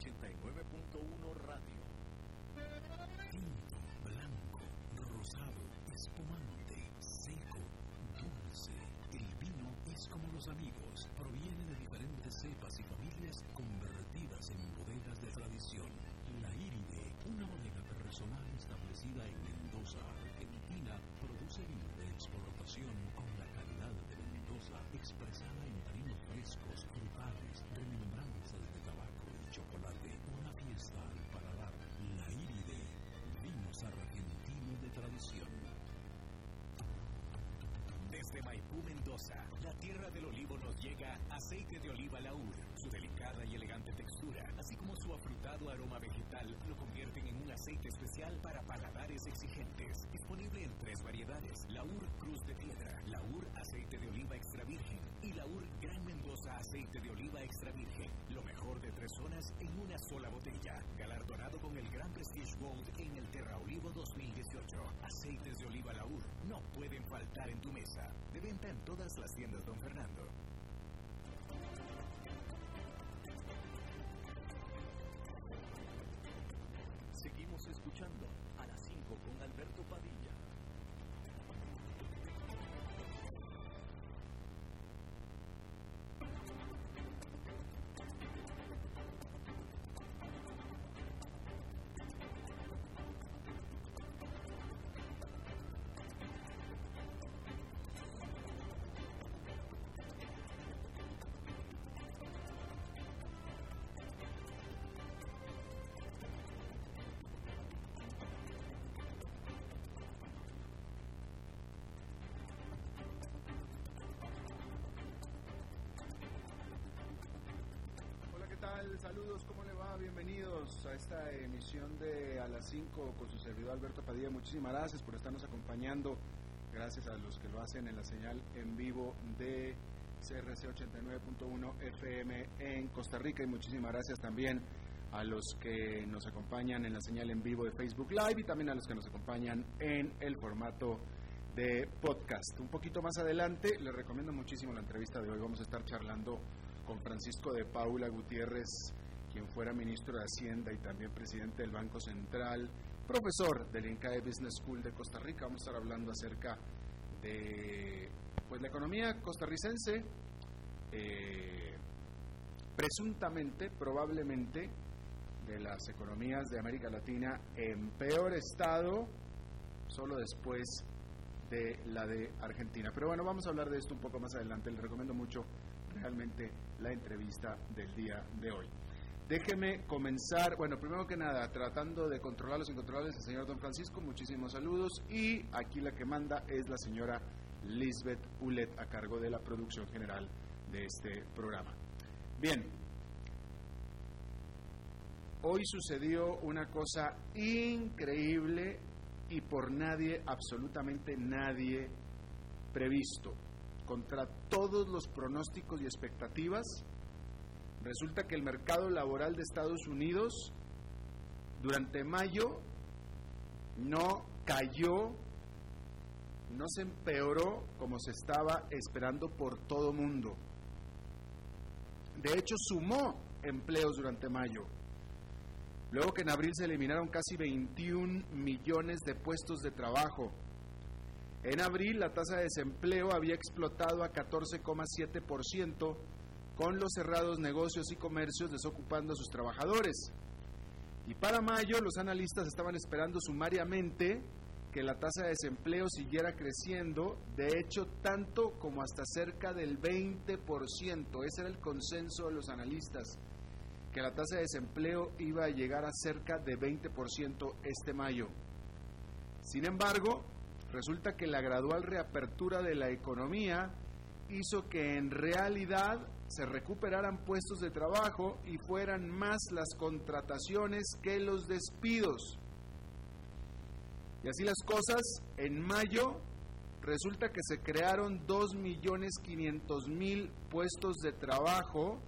89.1 Radio. Tinto, blanco, rosado, espumante, seco, dulce. El vino es como los amigos, proviene de diferentes cepas y familias convertidas en bodegas de tradición. La Iride, una bodega personal establecida en Mendoza, Argentina, produce vino de exportación con la calidad de Mendoza expresada en tarinos frescos, frutales, remembranzas de chocolate. Una fiesta al paladar. La Iride, vinos argentinos de tradición. Desde Maipú, Mendoza, la tierra del olivo nos llega aceite de oliva laúd. Su delicada y elegante textura, así como su afrutado aroma vegetal, lo convierten en un aceite especial para paladares exigentes. Disponible en tres variedades: Laur Cruz de Piedra, Laur Aceite de Oliva Extra Virgen y Laur Gran Mendoza Aceite de Oliva Extra Virgen. Mejor de tres zonas en una sola botella. Galardonado con el Gran Prestige Gold en el Terra Olivo 2018. Aceites de oliva Laur no pueden faltar en tu mesa. De venta en todas las tiendas Don Fernando. Saludos, ¿cómo le va? Bienvenidos a esta emisión de A las 5 con su servidor Alberto Padilla. Muchísimas gracias por estarnos acompañando. Gracias a los que lo hacen en la señal en vivo de CRC 89.1 FM en Costa Rica y muchísimas gracias también a los que nos acompañan en la señal en vivo de Facebook Live y también a los que nos acompañan en el formato de podcast. Un poquito más adelante les recomiendo muchísimo la entrevista de hoy. Vamos a estar charlando con Francisco de Paula Gutiérrez, quien fuera ministro de Hacienda y también presidente del Banco Central, profesor del INCAE Business School de Costa Rica. Vamos a estar hablando acerca de pues, la economía costarricense, eh, presuntamente, probablemente, de las economías de América Latina en peor estado, solo después de la de Argentina. Pero bueno, vamos a hablar de esto un poco más adelante. Les recomiendo mucho realmente la entrevista del día de hoy. Déjeme comenzar, bueno, primero que nada, tratando de controlar los incontrolables, el señor Don Francisco, muchísimos saludos. Y aquí la que manda es la señora Lisbeth Ulet, a cargo de la producción general de este programa. Bien, hoy sucedió una cosa increíble y por nadie, absolutamente nadie, previsto. Contra todos los pronósticos y expectativas, resulta que el mercado laboral de Estados Unidos durante mayo no cayó, no se empeoró como se estaba esperando por todo mundo. De hecho, sumó empleos durante mayo. Luego que en abril se eliminaron casi 21 millones de puestos de trabajo. En abril la tasa de desempleo había explotado a 14,7%, con los cerrados negocios y comercios desocupando a sus trabajadores. Y para mayo los analistas estaban esperando sumariamente que la tasa de desempleo siguiera creciendo, de hecho tanto como hasta cerca del 20%. Ese era el consenso de los analistas, que la tasa de desempleo iba a llegar a cerca de 20% este mayo. Sin embargo, resulta que la gradual reapertura de la economía hizo que en realidad se recuperaran puestos de trabajo y fueran más las contrataciones que los despidos. Y así las cosas, en mayo resulta que se crearon 2.500.000 puestos de trabajo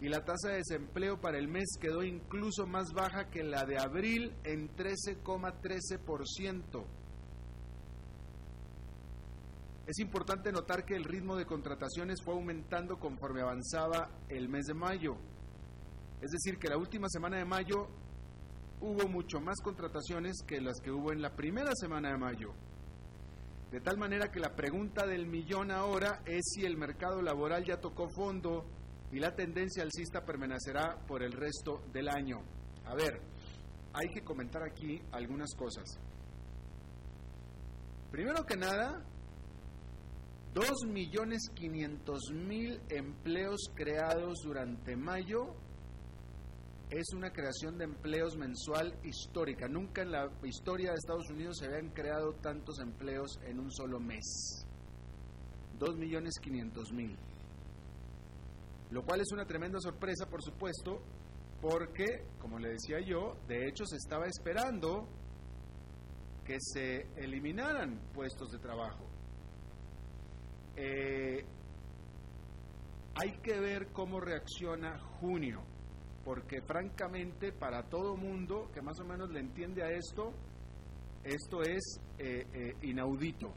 y la tasa de desempleo para el mes quedó incluso más baja que la de abril en 13,13%. Es importante notar que el ritmo de contrataciones fue aumentando conforme avanzaba el mes de mayo. Es decir, que la última semana de mayo hubo mucho más contrataciones que las que hubo en la primera semana de mayo. De tal manera que la pregunta del millón ahora es si el mercado laboral ya tocó fondo y la tendencia alcista permanecerá por el resto del año. A ver, hay que comentar aquí algunas cosas. Primero que nada, 2.500.000 empleos creados durante mayo es una creación de empleos mensual histórica. Nunca en la historia de Estados Unidos se habían creado tantos empleos en un solo mes. 2.500.000. Lo cual es una tremenda sorpresa, por supuesto, porque, como le decía yo, de hecho se estaba esperando que se eliminaran puestos de trabajo. Eh, hay que ver cómo reacciona junio, porque francamente para todo mundo que más o menos le entiende a esto, esto es eh, eh, inaudito,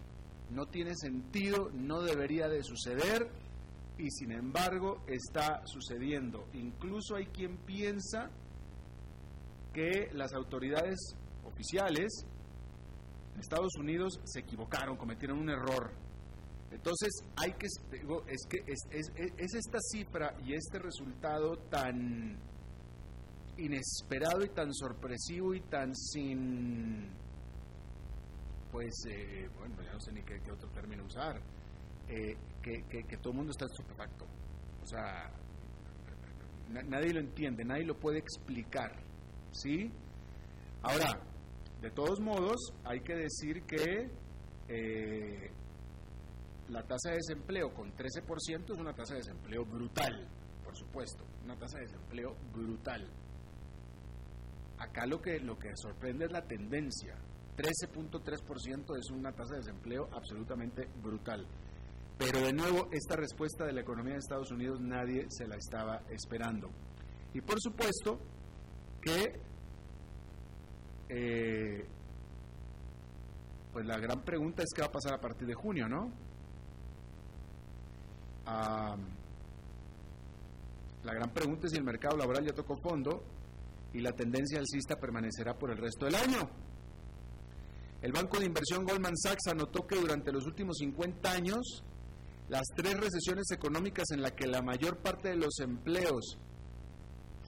no tiene sentido, no debería de suceder y sin embargo está sucediendo. Incluso hay quien piensa que las autoridades oficiales de Estados Unidos se equivocaron, cometieron un error entonces, hay que, es que es, es, esta cifra y este resultado tan inesperado y tan sorpresivo y tan sin, pues, eh, bueno, ya no sé ni qué, otro término usar, eh, que, que, todo el mundo está estupefacto. O sea, nadie lo entiende, nadie lo puede explicar, ¿sí? Ahora, de todos modos, hay que decir que eh, la tasa de desempleo con 13% es una tasa de desempleo brutal, por supuesto, una tasa de desempleo brutal. Acá lo que, lo que sorprende es la tendencia. 13.3% es una tasa de desempleo absolutamente brutal. Pero de nuevo, esta respuesta de la economía de Estados Unidos nadie se la estaba esperando. Y por supuesto que eh, pues la gran pregunta es qué va a pasar a partir de junio, ¿no? La gran pregunta es si el mercado laboral ya tocó fondo y la tendencia alcista permanecerá por el resto del año. El banco de inversión Goldman Sachs anotó que durante los últimos 50 años, las tres recesiones económicas en las que la mayor parte de los empleos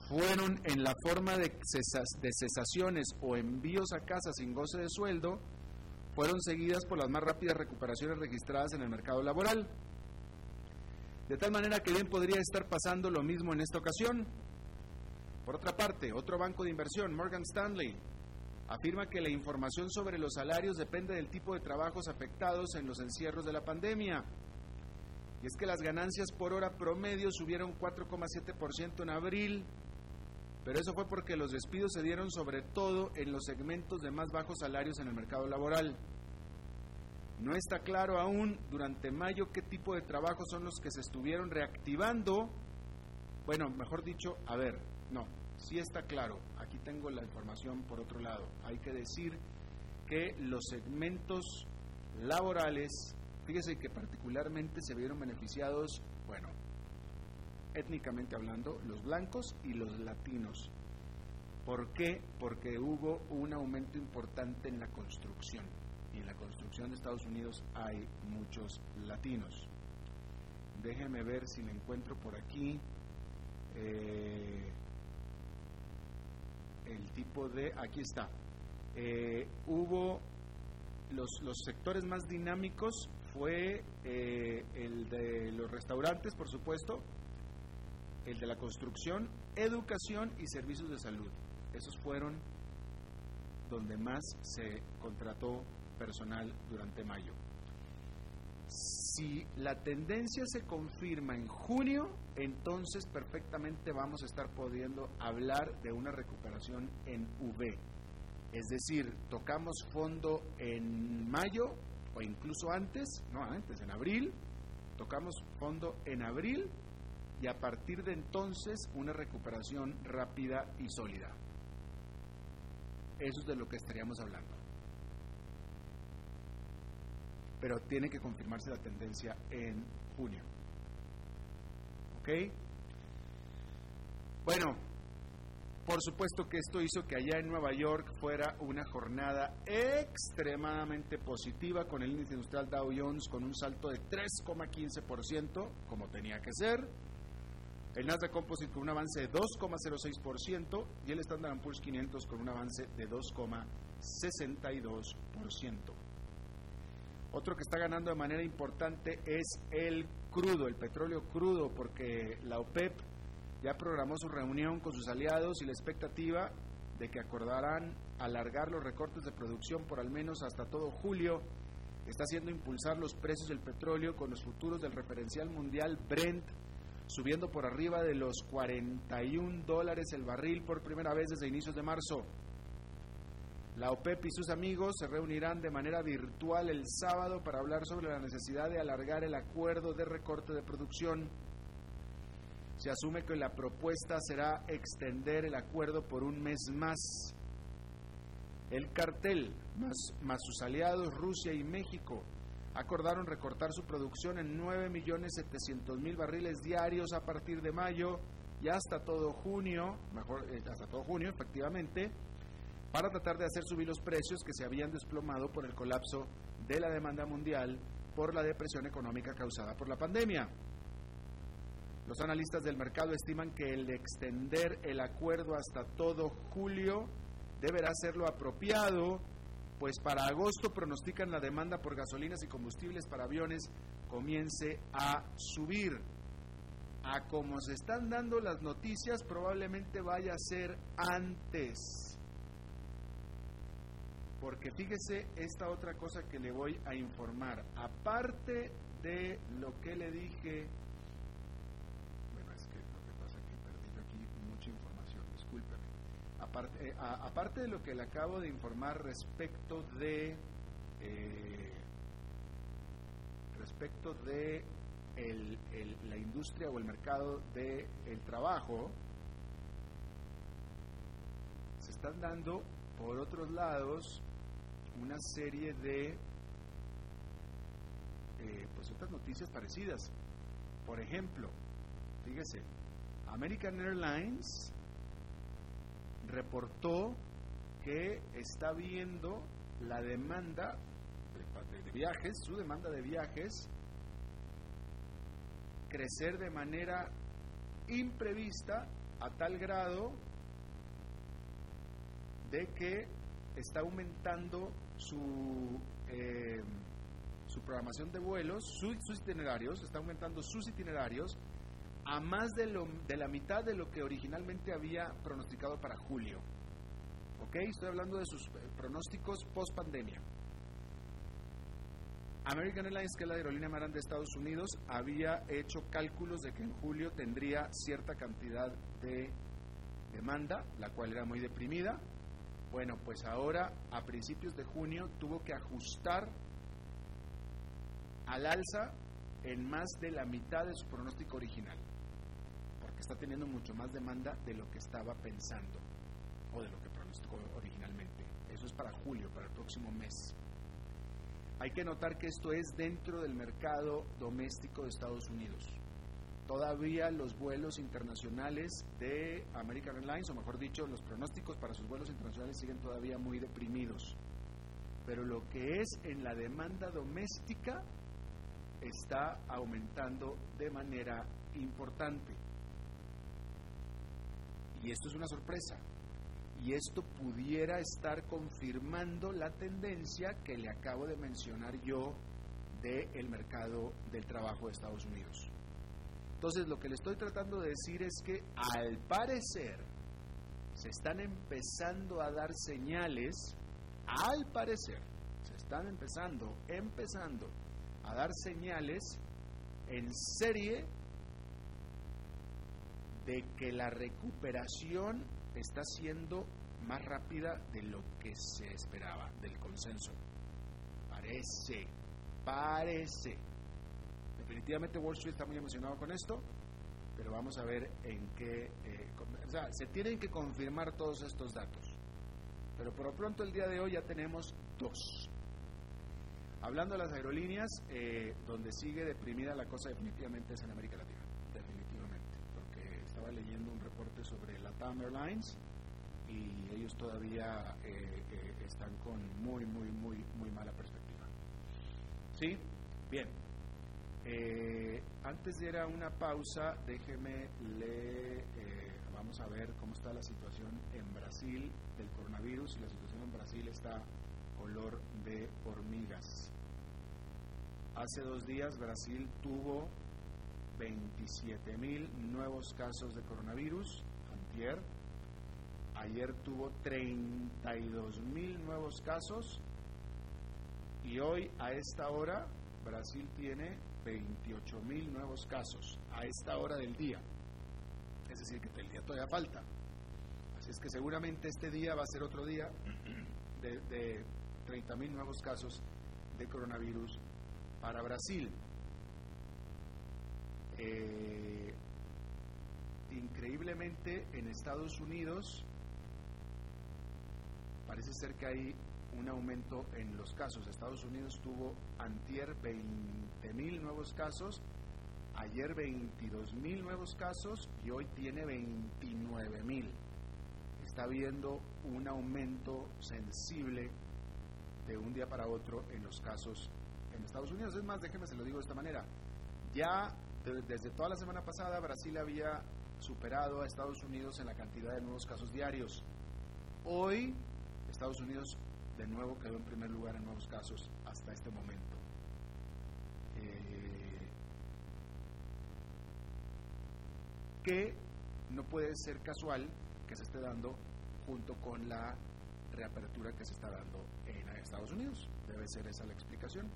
fueron en la forma de, de cesaciones o envíos a casa sin goce de sueldo, fueron seguidas por las más rápidas recuperaciones registradas en el mercado laboral. De tal manera que bien podría estar pasando lo mismo en esta ocasión. Por otra parte, otro banco de inversión, Morgan Stanley, afirma que la información sobre los salarios depende del tipo de trabajos afectados en los encierros de la pandemia. Y es que las ganancias por hora promedio subieron 4,7% en abril, pero eso fue porque los despidos se dieron sobre todo en los segmentos de más bajos salarios en el mercado laboral. No está claro aún durante mayo qué tipo de trabajos son los que se estuvieron reactivando. Bueno, mejor dicho, a ver, no, sí está claro. Aquí tengo la información por otro lado. Hay que decir que los segmentos laborales, fíjese que particularmente se vieron beneficiados, bueno, étnicamente hablando, los blancos y los latinos. ¿Por qué? Porque hubo un aumento importante en la construcción y en la construcción de Estados Unidos hay muchos latinos. Déjeme ver si me encuentro por aquí eh, el tipo de... Aquí está. Eh, hubo los, los, sectores más dinámicos fue eh, el de los restaurantes, por supuesto, el de la construcción, educación y servicios de salud. Esos fueron donde más se contrató personal durante mayo. Si la tendencia se confirma en junio, entonces perfectamente vamos a estar pudiendo hablar de una recuperación en V. Es decir, tocamos fondo en mayo o incluso antes, no antes, en abril, tocamos fondo en abril y a partir de entonces una recuperación rápida y sólida. Eso es de lo que estaríamos hablando. Pero tiene que confirmarse la tendencia en junio. ¿Ok? Bueno, por supuesto que esto hizo que allá en Nueva York fuera una jornada extremadamente positiva con el índice industrial Dow Jones con un salto de 3,15%, como tenía que ser. El Nasdaq Composite con un avance de 2,06% y el Standard Poor's 500 con un avance de 2,62%. Otro que está ganando de manera importante es el crudo, el petróleo crudo, porque la OPEP ya programó su reunión con sus aliados y la expectativa de que acordarán alargar los recortes de producción por al menos hasta todo julio está haciendo impulsar los precios del petróleo con los futuros del referencial mundial Brent subiendo por arriba de los 41 dólares el barril por primera vez desde inicios de marzo. La OPEP y sus amigos se reunirán de manera virtual el sábado para hablar sobre la necesidad de alargar el acuerdo de recorte de producción. Se asume que la propuesta será extender el acuerdo por un mes más. El cartel, más, sus aliados Rusia y México, acordaron recortar su producción en 9.700.000 barriles diarios a partir de mayo y hasta todo junio, mejor, eh, hasta todo junio efectivamente, para tratar de hacer subir los precios que se habían desplomado por el colapso de la demanda mundial por la depresión económica causada por la pandemia. Los analistas del mercado estiman que el extender el acuerdo hasta todo julio deberá ser lo apropiado, pues para agosto pronostican la demanda por gasolinas y combustibles para aviones comience a subir. A como se están dando las noticias, probablemente vaya a ser antes porque fíjese esta otra cosa que le voy a informar. Aparte de lo que le dije, bueno, es que lo que pasa es que perdí aquí mucha información, discúlpeme. Aparte, eh, aparte de lo que le acabo de informar respecto de eh, respecto de la industria o el mercado del el trabajo, se están dando por otros lados una serie de eh, pues otras noticias parecidas. Por ejemplo, fíjese, American Airlines reportó que está viendo la demanda de, de, viajes, su demanda de viajes, crecer de manera imprevista a tal grado de que está aumentando su, eh, su programación de vuelos, sus itinerarios, está aumentando sus itinerarios a más de, lo, de la mitad de lo que originalmente había pronosticado para julio. ¿Ok? Estoy hablando de sus eh, pronósticos post pandemia. American Airlines, que es la aerolínea más grande de Estados Unidos, había hecho cálculos de que en julio tendría cierta cantidad de demanda, la cual era muy deprimida. Bueno, pues ahora a principios de junio tuvo que ajustar al alza en más de la mitad de su pronóstico original, porque está teniendo mucho más demanda de lo que estaba pensando o de lo que pronosticó originalmente. Eso es para julio, para el próximo mes. Hay que notar que esto es dentro del mercado doméstico de Estados Unidos. Todavía los vuelos internacionales de American Airlines, o mejor dicho, los pronósticos para sus vuelos internacionales siguen todavía muy deprimidos. Pero lo que es en la demanda doméstica está aumentando de manera importante. Y esto es una sorpresa. Y esto pudiera estar confirmando la tendencia que le acabo de mencionar yo del mercado del trabajo de Estados Unidos. Entonces, lo que le estoy tratando de decir es que al parecer se están empezando a dar señales, al parecer, se están empezando, empezando a dar señales en serie de que la recuperación está siendo más rápida de lo que se esperaba, del consenso. Parece, parece. Definitivamente Wall Street está muy emocionado con esto, pero vamos a ver en qué... Eh, o sea, se tienen que confirmar todos estos datos. Pero por lo pronto el día de hoy ya tenemos dos. Hablando de las aerolíneas, eh, donde sigue deprimida la cosa definitivamente es en América Latina, definitivamente, porque estaba leyendo un reporte sobre la TAM Airlines y ellos todavía eh, están con muy, muy, muy, muy mala perspectiva. ¿Sí? Bien. Antes de ir a una pausa, déjeme le vamos a ver cómo está la situación en Brasil del coronavirus la situación en Brasil está olor de hormigas. Hace dos días Brasil tuvo 27 mil nuevos casos de coronavirus, antier. Ayer tuvo 32 mil nuevos casos y hoy a esta hora Brasil tiene 28 mil nuevos casos a esta hora del día. Es decir, que el día todavía falta. Así es que seguramente este día va a ser otro día de, de 30 mil nuevos casos de coronavirus para Brasil. Eh, increíblemente en Estados Unidos parece ser que hay un aumento en los casos. Estados Unidos tuvo antier 20 mil nuevos casos, ayer 22 mil nuevos casos y hoy tiene 29 mil. Está habiendo un aumento sensible de un día para otro en los casos en Estados Unidos. Es más, déjeme se lo digo de esta manera. Ya desde toda la semana pasada Brasil había superado a Estados Unidos en la cantidad de nuevos casos diarios. Hoy Estados Unidos de nuevo quedó en primer lugar en nuevos casos hasta este momento. Que no puede ser casual que se esté dando junto con la reapertura que se está dando en Estados Unidos. Debe ser esa la explicación,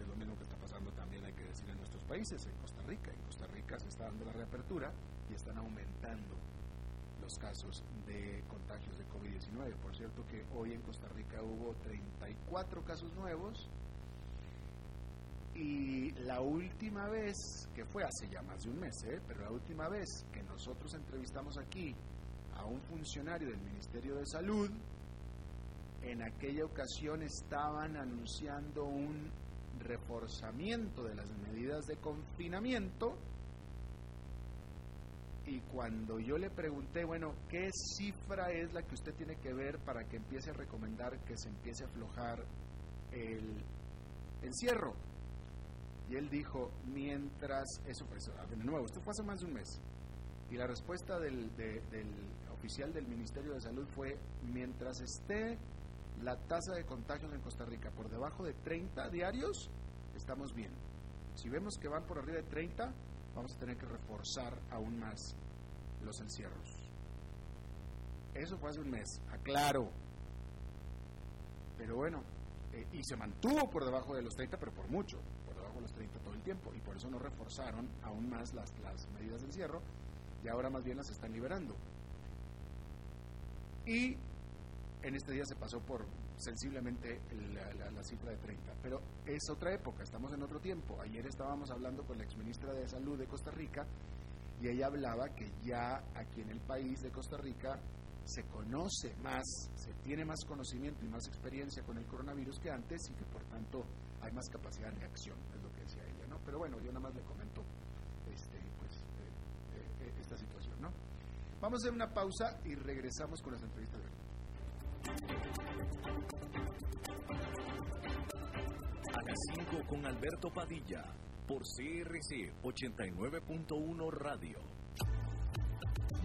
es lo mismo que está pasando también, hay que decir, en nuestros países, en Costa Rica. En Costa Rica se está dando la reapertura y están aumentando los casos de contagios de COVID-19. Por cierto que hoy en Costa Rica hubo 34 casos nuevos y la última vez, que fue hace ya más de un mes, ¿eh? pero la última vez que nosotros entrevistamos aquí a un funcionario del Ministerio de Salud, en aquella ocasión estaban anunciando un reforzamiento de las medidas de confinamiento y cuando yo le pregunté, bueno, ¿qué cifra es la que usted tiene que ver para que empiece a recomendar que se empiece a aflojar el encierro? Y él dijo, mientras, eso fue, de nuevo, esto fue hace más de un mes, y la respuesta del, del oficial del Ministerio de Salud fue, mientras esté la tasa de contagios en Costa Rica por debajo de 30 diarios, estamos bien. Si vemos que van por arriba de 30, vamos a tener que reforzar aún más los encierros. Eso fue hace un mes, aclaro. Pero bueno, eh, y se mantuvo por debajo de los 30, pero por mucho, y por eso no reforzaron aún más las, medidas de encierro, y ahora más bien las están liberando. Y en este día se pasó por sensiblemente la, la, cifra de 30. Pero es otra época, estamos en otro tiempo. Ayer estábamos hablando con la exministra de Salud de Costa Rica y ella hablaba que ya aquí en el país de Costa Rica se conoce más, se tiene más conocimiento y más experiencia con el coronavirus que antes y que por tanto hay más capacidad de lo Pero bueno, yo nada más le comento este, pues, eh, eh, esta situación, ¿no? Vamos a hacer una pausa y regresamos con las entrevistas de A las 5 con Alberto Padilla, por CRC 89.1 Radio.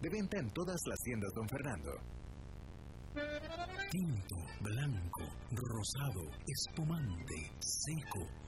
De venta en todas las tiendas, don Fernando. Tinto, blanco, rosado, espumante, seco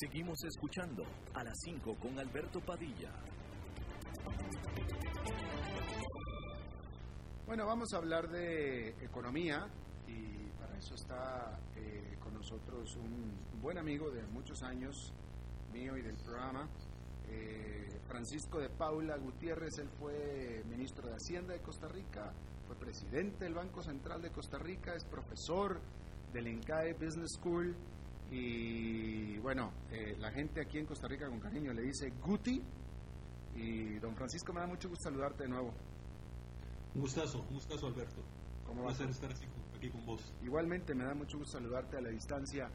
Seguimos escuchando a las 5 con Alberto Padilla. Bueno, vamos a hablar de economía y para eso está eh, con nosotros un buen amigo de muchos años mío y del programa, eh, Francisco de Paula Gutiérrez. Él fue ministro de Hacienda de Costa Rica, fue presidente del Banco Central de Costa Rica, es profesor del INCAE Business School y bueno, eh, la gente aquí en Costa Rica con cariño le dice Guti y don Francisco me da mucho gusto saludarte de nuevo. Un gustazo, un gustazo Alberto. ¿Cómo va a ser estar aquí con vos. Igualmente me da mucho gusto saludarte a la distancia.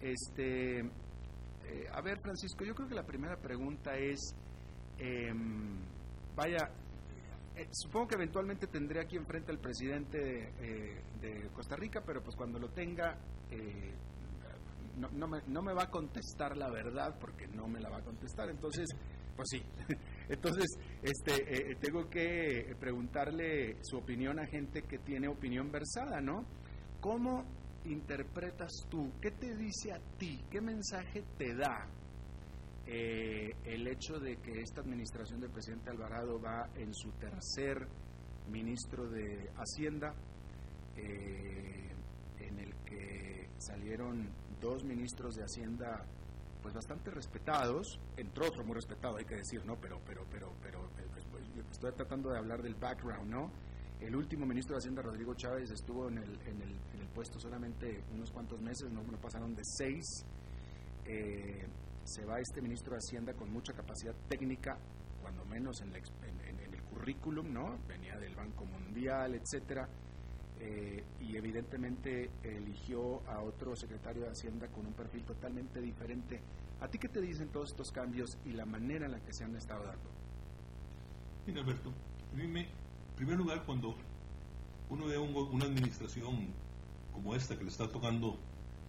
Este, eh, a ver Francisco, yo creo que la primera pregunta es, em, vaya, eh, supongo que eventualmente tendré aquí enfrente al presidente eh, de Costa Rica, pero pues cuando lo tenga, eh, no, me, no, me, va a contestar la verdad porque no me la va a contestar. Entonces, pues sí. Entonces, este, tengo que preguntarle su opinión a gente que tiene opinión versada, ¿no? ¿Cómo interpretas tú? ¿Qué te dice a ti? ¿Qué mensaje te da eh, el hecho de que esta administración del presidente Alvarado va en su tercer ministro de Hacienda, eh, en el que salieron dos ministros de Hacienda pues bastante respetados, entre otros muy respetados hay que decir, ¿no? Pero, pero, pero, pero, pues, pues, estoy tratando de hablar del background, ¿no? El último ministro de Hacienda, Rodrigo Chávez, estuvo en el, en el, en el puesto solamente unos cuantos meses, no, no pasaron de seis. Eh, se va este ministro de Hacienda con mucha capacidad técnica, cuando menos en, el currículum, ¿no? Venía del Banco Mundial, etcétera, eh, y evidentemente eligió a otro secretario de Hacienda con un perfil totalmente diferente. ¿A ti qué te dicen todos estos cambios y la manera en la que se han estado dando? Mira, Alberto, en primer lugar, cuando uno ve una administración como esta que le está tocando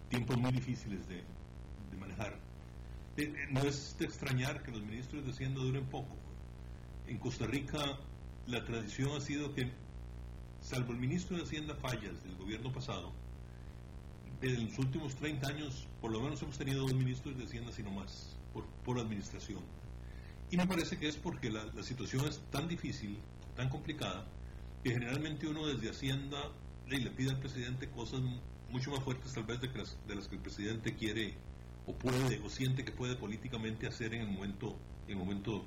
tiempos muy difíciles de manejar, no es de extrañar que los ministros de Hacienda duren poco. En Costa Rica la tradición ha sido que, salvo el ministro de Hacienda Fallas del gobierno pasado, en los últimos 30 años por lo menos hemos tenido dos ministros de Hacienda, sino más, por, por administración. Y me parece que es porque la, situación es tan difícil, tan complicada, que generalmente uno desde Hacienda le, pide al presidente cosas mucho más fuertes tal vez de, de las que el presidente quiere o puede o siente que puede políticamente hacer en el momento en el momento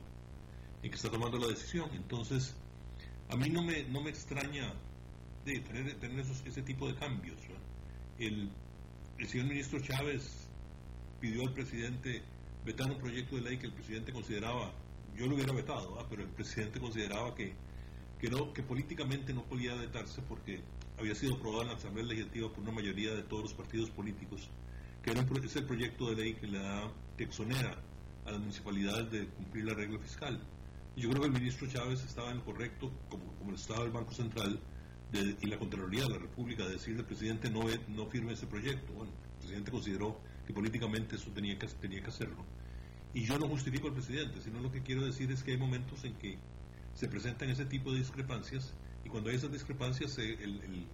en que está tomando la decisión. Entonces, a mí no me, no me extraña de tener, tener esos, ese tipo de cambios. El, el señor ministro Chávez pidió al presidente vetar un proyecto de ley que el presidente consideraba, yo lo hubiera vetado, pero el presidente consideraba que, que, no, que políticamente no podía vetarse porque había sido aprobado en la Asamblea Legislativa por una mayoría de todos los partidos políticos, que era es el proyecto de ley que le da, que exonera a las municipalidades de cumplir la regla fiscal. Yo creo que el ministro Chávez estaba en lo correcto, como, como estaba el Banco Central y la Contraloría de la República, de decirle al presidente no, no firme ese proyecto. Bueno, el presidente consideró que políticamente eso tenía que, tenía que hacerlo. Y yo no justifico al presidente, sino lo que quiero decir es que hay momentos en que se presentan ese tipo de discrepancias y cuando hay esas discrepancias, el,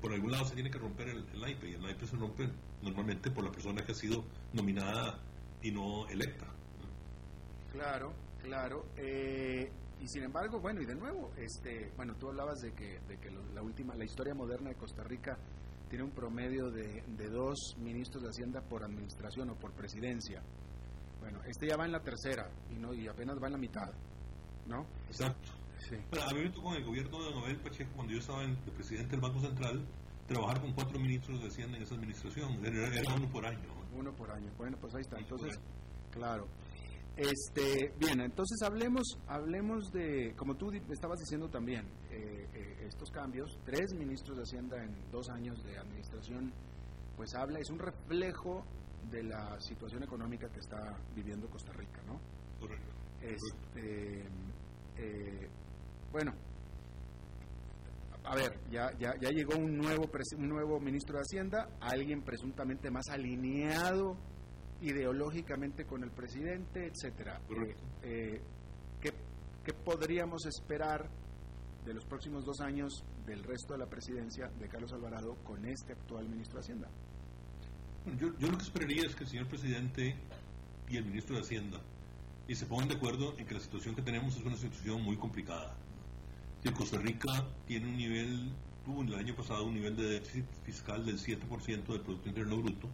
por algún lado se tiene que romper el, el y el IPE se rompe normalmente por la persona que ha sido nominada y no electa. Claro, claro. Eh, y sin embargo, bueno, y de nuevo, este, bueno, tú hablabas de que, de que la última, la historia moderna de Costa Rica tiene un promedio de, de dos ministros de Hacienda por administración o por presidencia. Bueno, este ya va en la tercera y no y apenas va en la mitad, ¿no? Exacto. Sí. a mí me tocó en el gobierno de Nobel Pacheco, cuando yo estaba en, el presidente del Banco Central, trabajar con cuatro ministros de Hacienda en esa administración. Era, uno por año. Uno por año. Bueno, pues ahí está. Entonces, claro. Este, bien, entonces hablemos, hablemos de, como tú estabas diciendo también, eh, eh, estos cambios, tres ministros de Hacienda en dos años de administración, pues habla, es un reflejo de la situación económica que está viviendo Costa Rica, ¿no? Correcto. Este, eh, bueno, a ver, ya, ya, ya llegó un nuevo, un nuevo ministro de Hacienda, alguien presuntamente más alineado ideológicamente con el presidente, etcétera. Eh, eh, ¿qué, ¿Qué podríamos esperar de los próximos dos años del resto de la presidencia de Carlos Alvarado con este actual ministro de Hacienda? Yo, yo, lo que esperaría es que el señor presidente y el ministro de Hacienda y se pongan de acuerdo en que la situación que tenemos es una situación muy complicada. Costa Rica tiene un nivel, tuvo el año pasado un nivel de déficit fiscal del 7% del Producto Interno Bruto,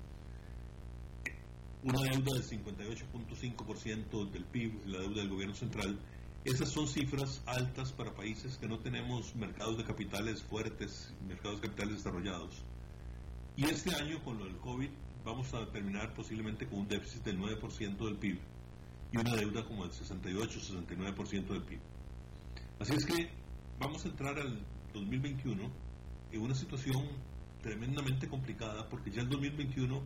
una deuda del 58.5% del PIB, la deuda del gobierno central, esas son cifras altas para países que no tenemos mercados de capitales fuertes, mercados de capitales desarrollados. Y este año, con lo del COVID, vamos a terminar posiblemente con un déficit del 9% del PIB y una deuda como del 68-69% del PIB. Así es que vamos a entrar al 2021 en una situación tremendamente complicada porque ya el 2021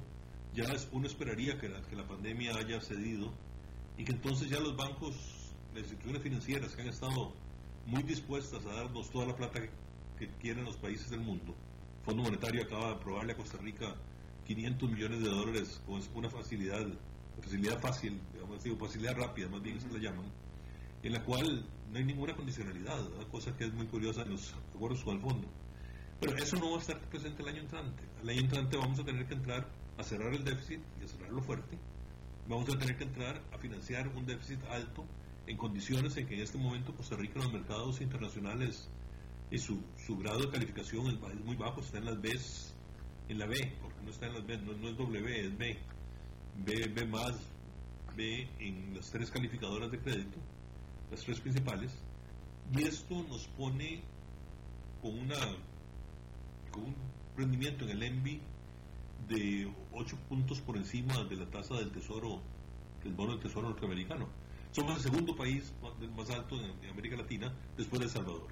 ya uno esperaría que la, que la pandemia haya cedido y que entonces ya los bancos, las instituciones financieras que han estado muy dispuestas a darnos toda la plata que, que quieren los países del mundo, Fondo Monetario acaba de aprobarle a Costa Rica 500 millones de dólares con una facilidad, facilidad fácil, digamos, digo, facilidad rápida, más bien se la llaman, en la cual no hay ninguna condicionalidad, cosa que es muy curiosa en los acuerdos el fondo. Pero eso no va a estar presente el año entrante. El año entrante vamos a tener que entrar a cerrar el déficit y a cerrarlo fuerte. Vamos a tener que entrar a financiar un déficit alto en condiciones en que en este momento Costa Rica en los mercados internacionales y su, su grado de calificación es, muy bajo, está en las B, en la B, porque no está en las B, no, es W, es B. B, B más, B en las tres calificadoras de crédito, las tres principales, y esto nos pone con, una, con un rendimiento en el ENVI de 8 puntos por encima de la tasa del tesoro, del bono del tesoro norteamericano. Somos el segundo país más alto en América Latina después de El Salvador.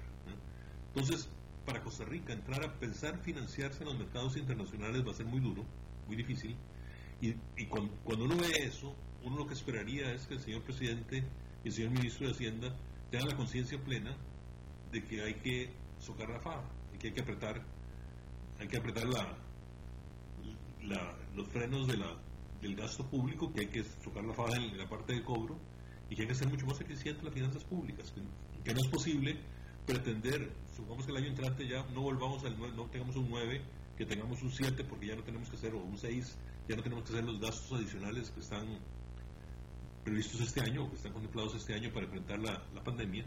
Entonces, para Costa Rica entrar a pensar financiarse en los mercados internacionales va a ser muy duro, muy difícil. Y, cuando, uno ve eso, uno lo que esperaría es que el señor presidente y el señor ministro de Hacienda tengan la conciencia plena de que hay que socar la faja, y que hay que apretar, hay que apretar la, los frenos de del gasto público, que hay que socar la faja en la parte de cobro y que hay que ser mucho más eficiente las finanzas públicas, que no es posible pretender, supongamos que el año entrante ya no volvamos al no tengamos un 9, que tengamos un 7 porque ya no tenemos que hacer, o un 6, ya no tenemos que hacer los gastos adicionales que están previstos este año o que están contemplados este año para enfrentar la, la pandemia,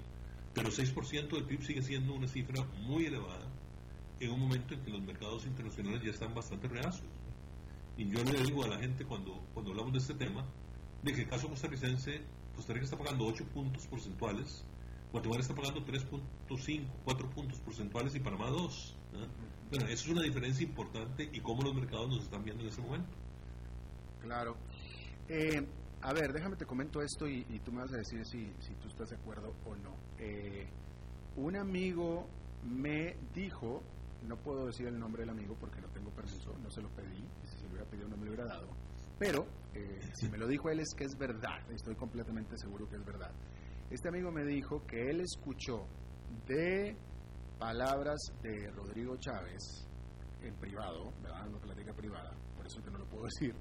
pero 6% del PIB sigue siendo una cifra muy elevada en un momento en que los mercados internacionales ya están bastante reacios. Y yo le digo a la gente cuando, cuando hablamos de este tema, de que el caso costarricense, Costa Rica está pagando 8 puntos porcentuales Guatemala está pagando 3.5, 4 puntos porcentuales y Panamá 2. Bueno, eso es una diferencia importante y cómo los mercados nos están viendo en ese momento. Claro. Eh, a ver, déjame te comento esto y, tú me vas a decir si, si tú estás de acuerdo o no. Eh, un amigo me dijo, no puedo decir el nombre del amigo porque no tengo permiso, no se lo pedí, si se lo hubiera pedido no me lo hubiera dado, pero eh, si me lo dijo él es que es verdad, estoy completamente seguro que es verdad. Este amigo me dijo que él escuchó de palabras de Rodrigo Chávez en privado, ¿verdad? Una plática privada, por eso que no lo puedo decir,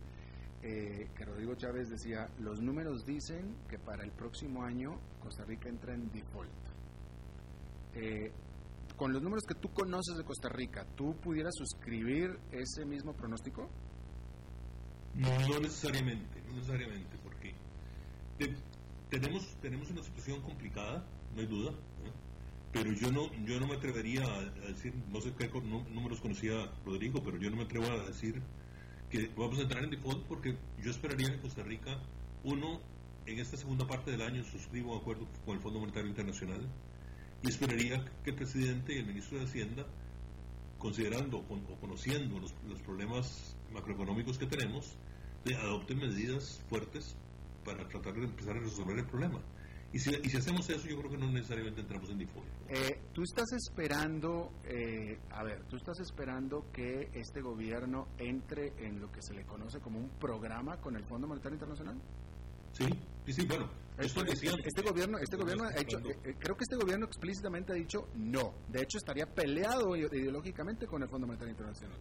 eh, que Rodrigo Chávez decía, los números dicen que para el próximo año Costa Rica entra en default. Eh, con los números que tú conoces de Costa Rica, ¿tú pudieras suscribir ese mismo pronóstico? No, necesariamente, no necesariamente, porque tenemos, tenemos una situación complicada, no hay duda, pero yo no, yo no me atrevería a, decir, no sé qué números conocía Rodrigo, pero yo no me atrevo a decir que vamos a entrar en default porque yo esperaría que Costa Rica, uno, en esta segunda parte del año suscriba un acuerdo con el Fondo Monetario Internacional y esperaría que el presidente y el ministro de Hacienda, considerando o conociendo los, problemas macroeconómicos que tenemos, adopten medidas fuertes para tratar de empezar a resolver el problema. Y si, y si, hacemos eso, yo creo que no necesariamente entramos en default. Eh, tú estás esperando, eh, a ver, tú estás esperando que este gobierno entre en lo que se le conoce como un programa con el Fondo Monetario Internacional. Sí, sí, sí, bueno. Esto, este, este, gobierno, este gobierno ha hecho, eh, creo que este gobierno explícitamente ha dicho no. De hecho, estaría peleado ideológicamente con el Fondo Monetario Internacional.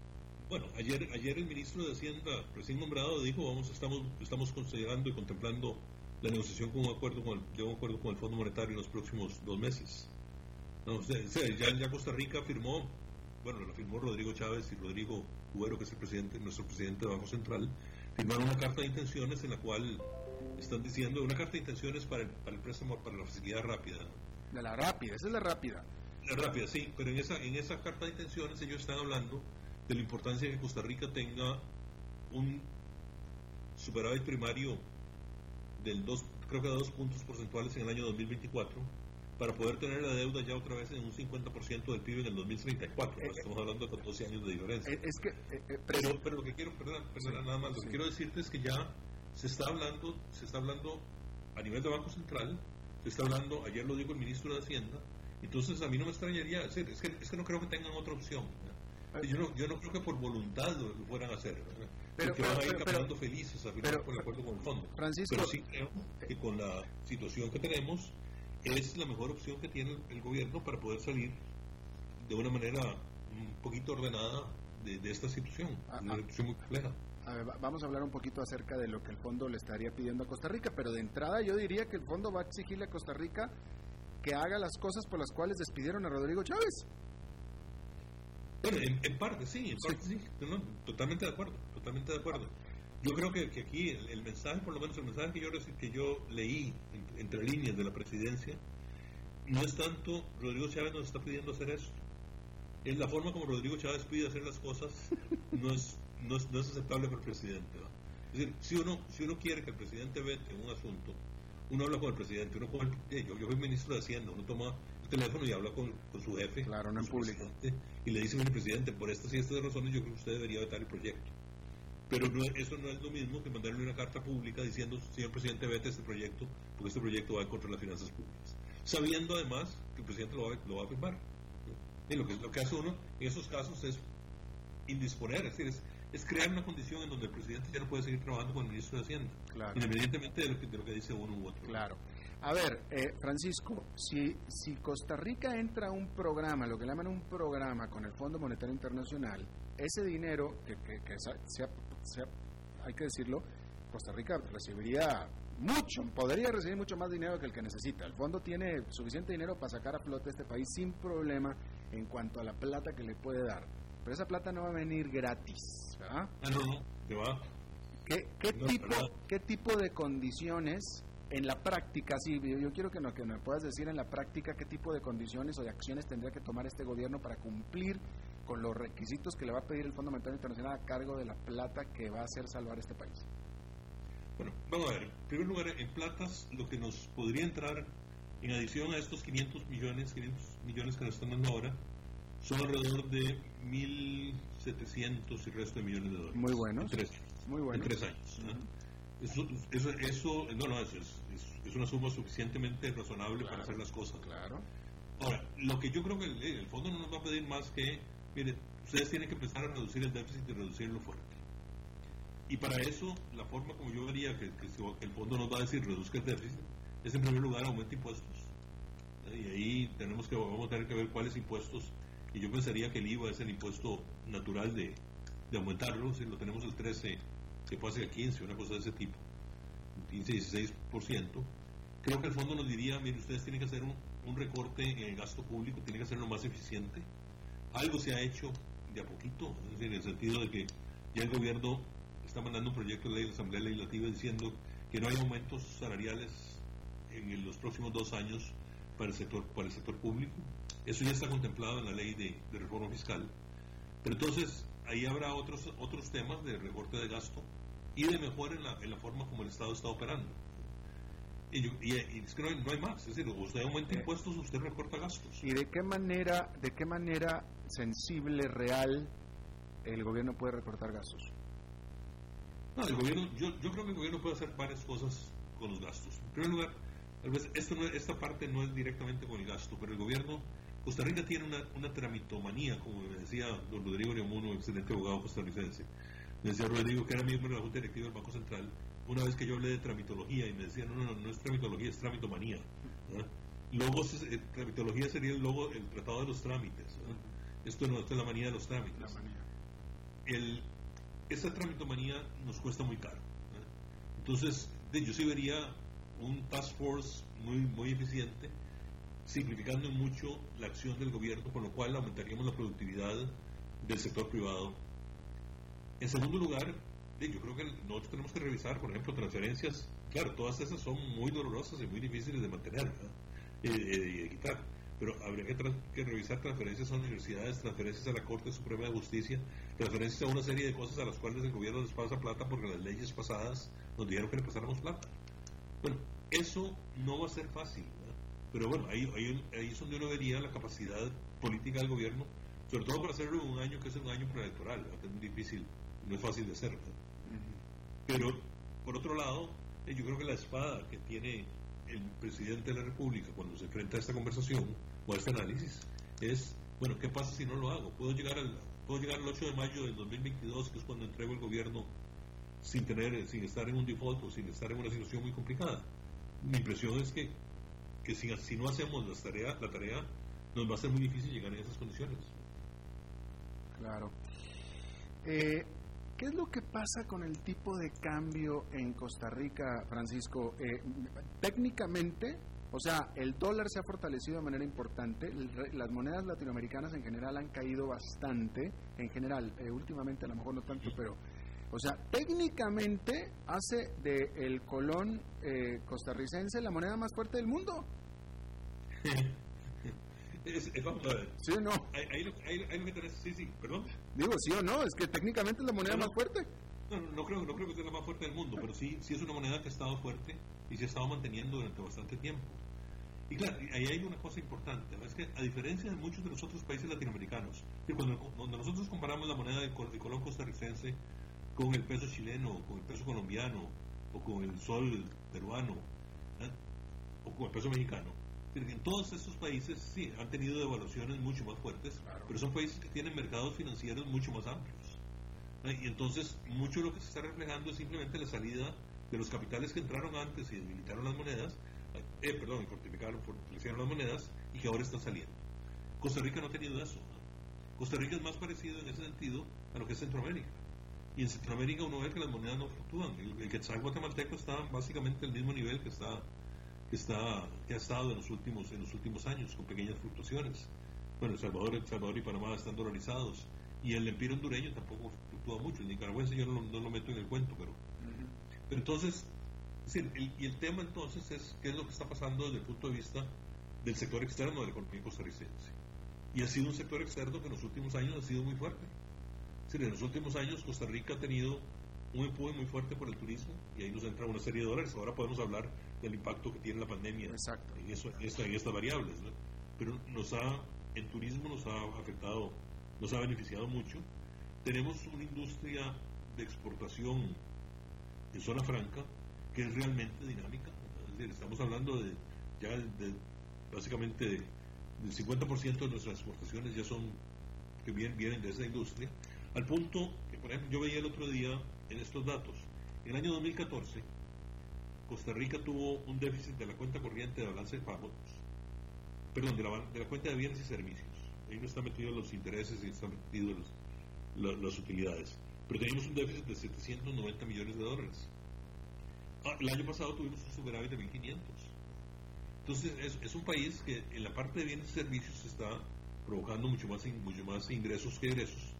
Bueno, ayer, ayer el ministro de Hacienda recién nombrado dijo, vamos, estamos, estamos considerando y contemplando la negociación con un acuerdo con el, de un acuerdo con el Fondo Monetario en los próximos dos meses. No, ya, ya, Costa Rica firmó, bueno, lo firmó Rodrigo Chávez y Rodrigo Cuero, que es el presidente, nuestro presidente de Banco Central, firmaron una carta de intenciones en la cual están diciendo una carta de intenciones para el, para el préstamo, para la facilidad rápida. De la rápida, esa es la rápida. La rápida, sí, pero en esa, en esa carta de intenciones ellos están hablando de la importancia de que Costa Rica tenga un superávit primario del 2, creo que dos puntos porcentuales en el año 2024 para poder tener la deuda ya otra vez en un 50% del PIB en el 2034. Eh, estamos hablando de 12 años de diferencia. Eh, es que, eh, pero, pero lo que quiero, perdón, nada más, lo que quiero decirte es que ya se está hablando, se está hablando a nivel de Banco Central, se está hablando, ayer lo dijo el ministro de Hacienda, entonces a mí no me extrañaría, es, es, que, es que no creo que tengan otra opción. Yo no, yo no creo que por voluntad lo, fueran a hacer. Pero, porque van a ir caminando felices a final por el acuerdo con el fondo. Francisco, pero sí creo que con la situación que tenemos es la mejor opción que tiene el, gobierno para poder salir de una manera un poquito ordenada de, esta situación, ah, una ah. situación muy compleja. vamos a hablar un poquito acerca de lo que el fondo le estaría pidiendo a Costa Rica, pero de entrada yo diría que el fondo va a exigirle a Costa Rica que haga las cosas por las cuales despidieron a Rodrigo Chávez. Bueno, en, parte sí, en parte sí, totalmente de acuerdo, totalmente de acuerdo. Yo creo que, aquí el, mensaje, por lo menos el mensaje que yo, que yo leí entre líneas de la presidencia, no es tanto Rodrigo Chávez nos está pidiendo hacer eso. Es la forma como Rodrigo Chávez pide hacer las cosas no es, no es, aceptable para el presidente. Es decir, si uno, si uno quiere que el presidente vete un asunto, uno habla con el presidente, uno con el, yo, yo soy ministro de Hacienda, uno toma teléfono y habla con, su jefe. Claro, no en público. Y le dice, mire, presidente, por estas y estas razones yo creo que usted debería vetar el proyecto. Pero no, eso no es lo mismo que mandarle una carta pública diciendo, señor presidente, vete este proyecto, porque este proyecto va en contra de las finanzas públicas. Sabiendo además que el presidente lo va, lo va a firmar. Y lo que, lo que hace uno en esos casos es indisponer, es decir, es, crear una condición en donde el presidente ya no puede seguir trabajando con el ministro de Hacienda, independientemente de lo, que, de lo que dice uno u otro. Claro. A ver, eh, Francisco, si, si Costa Rica entra a un programa, lo que llaman un programa con el Fondo Monetario Internacional, ese dinero, que, que, sea, hay que decirlo, Costa Rica recibiría mucho, podría recibir mucho más dinero que el que necesita. El fondo tiene suficiente dinero para sacar a flote este país sin problema en cuanto a la plata que le puede dar. Pero esa plata no va a venir gratis, ¿verdad? Ah, no, no. ¿Qué, qué tipo, ¿Qué tipo de condiciones en la práctica, sí, yo quiero que, no, que me puedas decir en la práctica qué tipo de condiciones o de acciones tendría que tomar este gobierno para cumplir con los requisitos que le va a pedir el Fondo Monetario Internacional a cargo de la plata que va a hacer salvar este país. Bueno, vamos a ver. En primer lugar, en platas, lo que nos podría entrar En adición a estos 500 millones, 500 millones que nos están dando ahora, son alrededor de 1.700 y resto de millones de dólares. Muy buenos. En tres, Muy buenos. en tres años. ¿no? Eso, eso, eso, no, no, eso es, es, es una suma suficientemente razonable para hacer las cosas. Claro. Ahora, lo que yo creo que el, el fondo no nos va a pedir más que, mire, ustedes tienen que empezar a reducir el déficit y reducirlo fuerte. Y para eso, la forma como yo vería que, el fondo nos va a decir reduzca el déficit es en primer lugar aumenta impuestos. ¿eh? Y ahí tenemos que, vamos a tener que ver cuáles impuestos. Y yo pensaría que el IVA es el impuesto natural de, aumentarlo. Si lo tenemos el 13, que pase a 15, una cosa de ese tipo. 15, 16%. Creo que el fondo nos diría, mire, ustedes tienen que hacer un recorte en el gasto público, tienen que hacerlo más eficiente. Algo se ha hecho de a poquito, en el sentido de que ya el gobierno está mandando un proyecto de ley a la Asamblea Legislativa diciendo que no hay aumentos salariales en los próximos dos años para el sector, para el sector público. Eso ya está contemplado en la ley de, de reforma fiscal. Pero entonces ahí habrá otros, otros temas de recorte de gasto y de mejora en la, en la forma como el Estado está operando. Y, yo- y- y es que no hay, no hay más, es decir, usted aumenta impuestos, usted recorta gastos. ¿Y de qué manera, de qué manera sensible, real, el gobierno puede recortar gastos? No, el gobierno, yo, yo creo que el gobierno puede hacer varias cosas con los gastos. En primer lugar, tal vez esto no es- esta parte no es directamente con el gasto, pero el gobierno, Costa Rica tiene una, una tramitomanía, como me decía don Rodrigo Neomuno, excelente abogado costarricense. Me decía Rodrigo, que era miembro de la Junta Directiva del Banco Central, una vez que yo hablé de tramitología y me decía, no, no, no, no es tramitología, es tramitomanía. ¿verdad? Logos, es- eh, tramitología sería el logo, el tratado de los trámites. ¿verdad? Esto no, esto es la manía de los trámites el, esa tramitomanía nos cuesta muy caro. Entonces, de- yo sí vería un task force muy, muy eficiente, simplificando mucho la acción del gobierno, con lo cual aumentaríamos la productividad del sector privado. En segundo lugar, yo creo que nosotros tenemos que revisar, por ejemplo, transferencias. Claro, todas esas son muy dolorosas y muy difíciles de mantener. Eh, eh, y de quitar. Pero habría que, revisar transferencias a universidades, transferencias a la Corte Suprema de Justicia, transferencias a una serie de cosas a las cuales el gobierno les pasa plata porque las leyes pasadas nos dijeron que le pasáramos plata. Bueno, eso no va a ser fácil, ¿verdad? pero bueno, ahí, ahí, ahí es donde uno vería la capacidad política del gobierno, sobre todo para hacerlo en un año que es un año preelectoral, es muy difícil, no es fácil de hacer. ¿verdad? Pero, por otro lado, eh, yo creo que la espada que tiene el presidente de la República cuando se enfrenta a esta conversación o a este análisis es, bueno, ¿qué pasa si no lo hago? ¿Puedo llegar al, puedo llegar al 8 de mayo del 2022, que es cuando entrego el gobierno, sin, tener, sin estar en un default o sin estar en una situación muy complicada? Mi impresión es que, que si, no hacemos las tareas, la tarea, nos va a ser muy difícil llegar en esas condiciones. Claro. Eh, ¿Qué es lo que pasa con el tipo de cambio en Costa Rica, Francisco? Eh, técnicamente, o sea, el dólar se ha fortalecido de manera importante, las monedas latinoamericanas en general han caído bastante, en general, eh, últimamente a lo mejor no tanto, pero, o sea, técnicamente hace de el colón eh, costarricense la moneda más fuerte del mundo, Es- es- vamos a ver. ¿sí o no? Ahí, ahí ahí- ahí lo que tenés, sí, sí, perdón. Digo, ¿sí o no? Es que técnicamente es la moneda No, más fuerte. No, no, no creo, no creo que sea la más fuerte del mundo, pero sí, sí es una moneda que ha estado fuerte y se ha estado manteniendo durante bastante tiempo. Y claro, ahí hay una cosa importante, ¿no? es que a diferencia de muchos de los otros países latinoamericanos, que cuando, cuando nosotros comparamos la moneda de, col- de colón costarricense con el peso chileno, con el peso colombiano, o con el sol peruano, ¿eh? o con el peso mexicano, en todos estos países sí han tenido devaluaciones mucho más fuertes, pero son países que tienen mercados financieros mucho más amplios. ¿eh? Y entonces, mucho de lo que se está reflejando es simplemente la salida de los capitales que entraron antes y debilitaron las monedas, eh, perdón, fortificaron, fortalecieron las monedas y que ahora están saliendo. Costa Rica no ha tenido eso. ¿no? Costa Rica es más parecido en ese sentido a lo que es Centroamérica. Y en Centroamérica uno ve que las monedas no fluctúan. El, el quetzal guatemalteco está básicamente al mismo nivel que está que está que ha estado en los últimos en los últimos años con pequeñas fluctuaciones. Bueno, El Salvador, El Salvador y Panamá están dolarizados y el empiro hondureño tampoco fluctúa mucho. El nicaragüense yo no, lo- no lo meto en el cuento, pero pero entonces, es decir, el- y el tema entonces es qué es lo que está pasando desde el punto de vista del sector externo de la economía costarricense. Y ha sido un sector externo que en los últimos años ha sido muy fuerte. Es decir, en los últimos años Costa Rica ha tenido un empuje muy fuerte por el turismo y ahí nos entra una serie de dólares. Ahora podemos hablar del impacto que tiene la pandemia Exacto. en, eso, en, esta- en estas variables. ¿no? Pero nos ha, el turismo nos ha afectado, nos ha beneficiado mucho. Tenemos una industria de exportación en zona franca que es realmente dinámica. Es decir, estamos hablando de ya de, básicamente de- del 50% de nuestras exportaciones ya son que vienen, vienen de esa industria, al punto que, por ejemplo, yo veía el otro día en estos datos, en el año 2014, Costa Rica tuvo un déficit de la cuenta corriente de balance de pagos, perdón, de la, de la cuenta de bienes y servicios. Ahí no están metidos los intereses y están metidos los- la- las utilidades. Pero teníamos un déficit de 790 millones de dólares. Ah, el año pasado tuvimos un superávit de 1.500. Entonces es, es un país que en la parte de bienes y servicios está provocando mucho más, mucho más ingresos que egresos.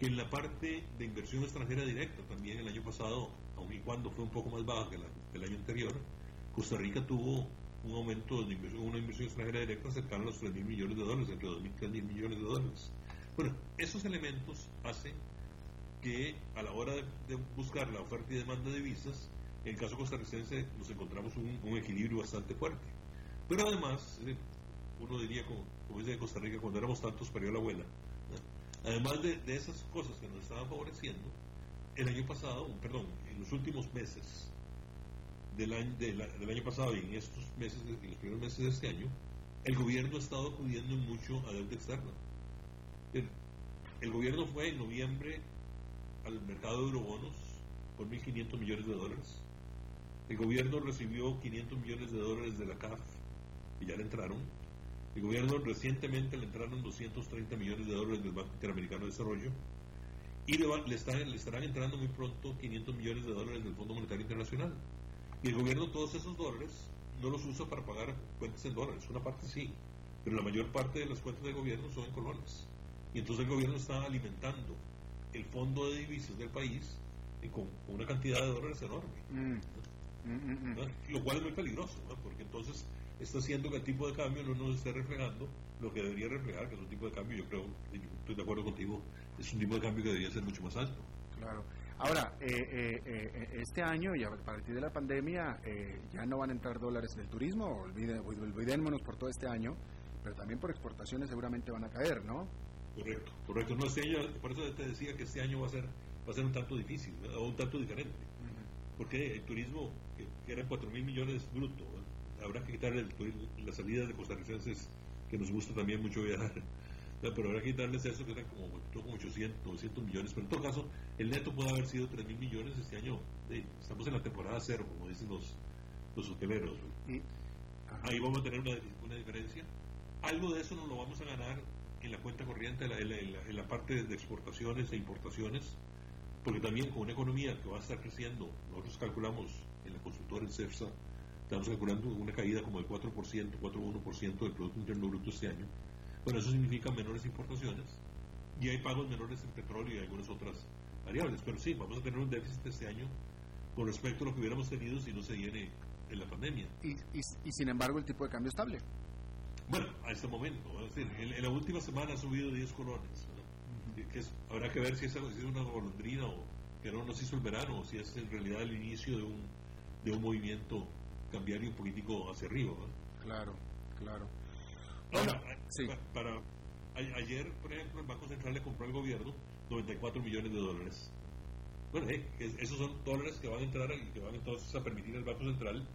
En la parte de inversión extranjera directa también el año pasado, aun y cuando fue un poco más baja que la- que el año anterior, Costa Rica tuvo un aumento de inversión, una inversión extranjera directa cercana a los 3 mil millones de dólares, entre 2 mil y 3 mil millones de dólares. Bueno, esos elementos hacen que a la hora de, de buscar la oferta y demanda de visas, en el caso costarricense nos encontramos un, un equilibrio bastante fuerte. Pero además, uno diría, como, como dice Costa Rica, cuando éramos tantos parió la abuela. ¿no? Además de, de esas cosas que nos estaban favoreciendo, el año pasado, perdón, en los últimos meses del año, pasado y en estos meses, en los primeros meses de este año, el gobierno ha estado acudiendo mucho a deuda externa. El, el gobierno fue en noviembre al mercado de eurobonos por 1.500 millones de dólares. El gobierno recibió 500 millones de dólares de la CAF, y ya le entraron. El gobierno recientemente le entraron 230 millones de dólares del Banco Interamericano de Desarrollo. Y le, va- le están- le estarán entrando muy pronto 500 millones de dólares del Fondo Monetario Internacional. Y el gobierno todos esos dólares no los usa para pagar cuentas en dólares. Una parte sí, pero la mayor parte de las cuentas del gobierno son en colones. Y entonces el gobierno está alimentando el fondo de divisas del país eh, con una cantidad de dólares enorme. Mm. Mm, mm. ¿no? Lo cual es muy peligroso, ¿no? porque entonces está haciendo que el tipo de cambio no nos esté reflejando lo que debería reflejar, que es un tipo de cambio, yo creo, yo estoy de acuerdo contigo, es un tipo de cambio que debería ser mucho más alto. Claro. Ahora, eh, eh, eh, este año y a partir de la pandemia eh, ya no van a entrar dólares del turismo, olvide- olvidémonos por todo este año, pero también por exportaciones seguramente van a caer, ¿no? Correcto, correcto. No, este año, por eso te decía que este año va a ser, va a ser un tanto difícil, ¿no? o un tanto diferente. Porque el turismo, que, que eran 4 mil millones bruto, ¿no? habrá que quitarle el las salidas de costarricenses, que nos gusta también mucho viajar, pero habrá que quitarles eso, que eran como, como 800, 900 millones. Pero en todo caso, el neto puede haber sido 3 mil millones este año. estamos en la temporada cero, como dicen los, los hoteleros. ahí vamos a tener una, una diferencia. Algo de eso nos lo vamos a ganar en la cuenta corriente, en la, en la- en la- en la parte de exportaciones e importaciones, porque también con una economía que va a estar creciendo, nosotros calculamos en la consultora en CEFSA, estamos calculando una caída como del 4%, 4,1% del Producto Interno Bruto este año. Bueno, eso significa menores importaciones y hay pagos menores en petróleo y algunas otras variables, pero sí, vamos a tener un déficit este año con respecto a lo que hubiéramos tenido si no se viene en la pandemia. Y, y- y sin embargo el tipo de cambio estable. Bueno, a este momento, es decir, en, en la última semana ha subido 10 colones. Que- que es- habrá que ver si es, algo- si es una golondrina o que no nos hizo el verano o si es en realidad el inicio de un, de un movimiento cambiario político hacia arriba. Claro, claro. Ahora, sí. pa- para, ayer, por ejemplo, el Banco Central le compró al gobierno 94 millones de dólares. Bueno, eh, es- esos son dólares que van a entrar y que van entonces a permitir al Banco Central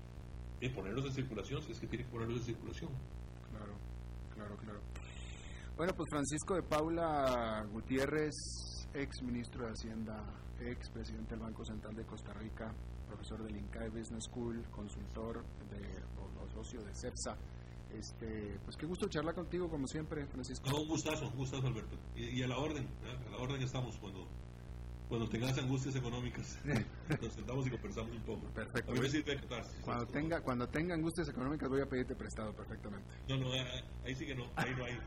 eh, ponerlos en circulación, si es que tiene que ponerlos en circulación. Claro, claro, claro. Bueno, pues Francisco de Paula Gutiérrez, ex ministro de Hacienda, ex presidente del Banco Central de Costa Rica, profesor del INCAE Business School, consultor de, o socio de CEPSA. Este, pues qué gusto charlar contigo como siempre, Francisco. No, un gustazo, un gustazo, Alberto. Y, y a la orden, ¿eh? a la orden estamos cuando, cuando tengas angustias económicas. nos sentamos y conversamos un poco. Perfecto. A catarsis. Cuando tenga, cuando tenga angustias económicas voy a pedirte prestado perfectamente. No, no, ahí, sí que no, ahí no hay.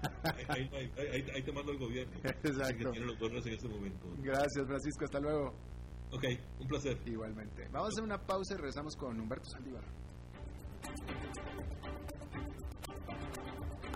Ahí, no hay. Ahí, ahí te mando el gobierno. Exacto. Que tiene los en este momento. Gracias, Francisco. Hasta luego. Ok, un placer. Igualmente. Vamos a hacer una pausa y regresamos con Humberto Saldívar.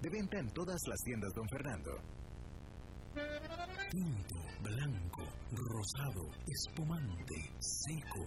De venta en todas las tiendas, don Fernando. Tinto, blanco, rosado, espumante, seco,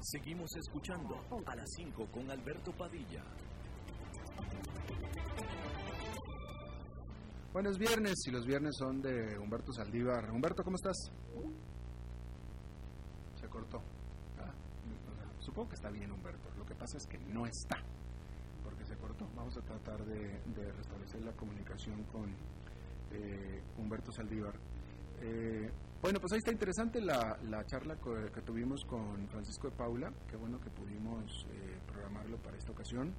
Seguimos escuchando a las 5 con Alberto Padilla. Bueno, es viernes y los viernes son de Humberto Saldívar. Humberto, ¿cómo estás? Se cortó. Ah, supongo que está bien, Humberto. Lo que pasa es que no está, porque se cortó. Vamos a tratar de restablecer la comunicación con eh, Humberto Saldívar. Eh, bueno, pues ahí está interesante la, la charla que tuvimos con Francisco de Paula. Qué bueno que pudimos eh, programarlo para esta ocasión.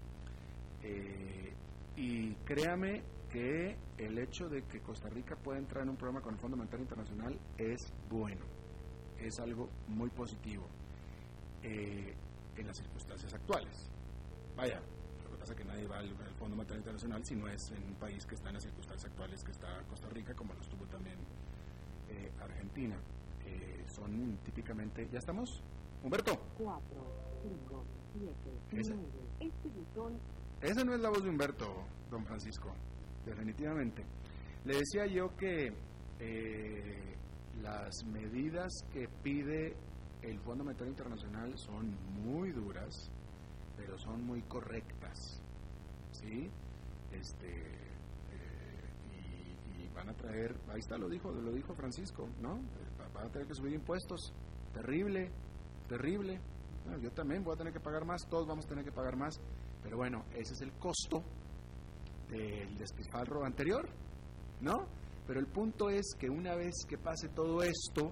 Eh, y créame que el hecho de que Costa Rica pueda entrar en un programa con el Fondo Monetario Internacional es bueno, es algo muy positivo en las circunstancias actuales. Vaya, pasa que nadie va al, al Fondo Monetario Internacional si no es en un país que está en las circunstancias actuales que está Costa Rica, como lo estuvo también eh, Argentina, que son típicamente... ¿Ya estamos? Humberto, 4, 5, 7, Ese. 9. Este botón esa no es la voz de Humberto, don Francisco, definitivamente. Le decía yo que eh, las medidas que pide el Fondo Monetario Internacional son muy duras, pero son muy correctas, ¿sí? Este, eh, y, y van a traer, ahí está, lo dijo, lo dijo Francisco, ¿no? Van a tener que subir impuestos, terrible, terrible. Yo también voy a tener que pagar más, todos vamos a tener que pagar más, pero bueno, ese es el costo del despilfarro anterior, ¿no? Pero el punto es que una vez que pase todo esto,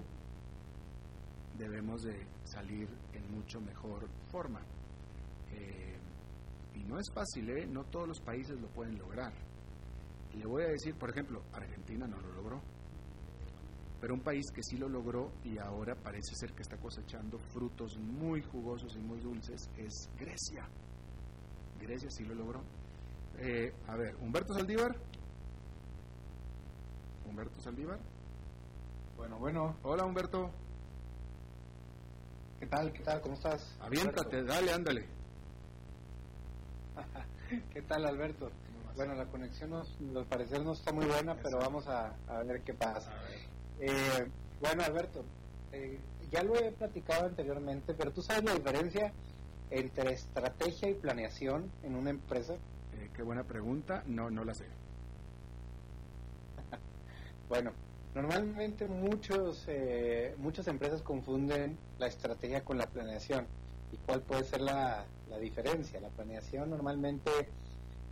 debemos de salir en mucho mejor forma. Eh, y no es fácil, ¿eh? No todos los países lo pueden lograr. Le voy a decir, por ejemplo, Argentina no lo logró. Pero un país que sí lo logró y ahora parece ser que está cosechando frutos muy jugosos y muy dulces es Grecia. Grecia sí lo logró. Eh, a ver, Humberto Saldívar. Humberto Saldívar. Bueno, bueno, Hola Humberto. ¿qué tal? ¿Qué tal? ¿Cómo estás? Aviéntate, dale, ándale. ¿Qué tal, Alberto? Bueno, la conexión nos, al parecer no está muy buena, pero vamos a, a ver qué pasa. Eh, bueno, Alberto, eh, ya lo he platicado anteriormente, pero tú sabes la diferencia entre estrategia y planeación en una empresa. Eh, qué buena pregunta. No, no la sé. Bueno, normalmente muchos, eh, muchas empresas confunden la estrategia con la planeación. ¿Y cuál puede ser la, la diferencia? La planeación normalmente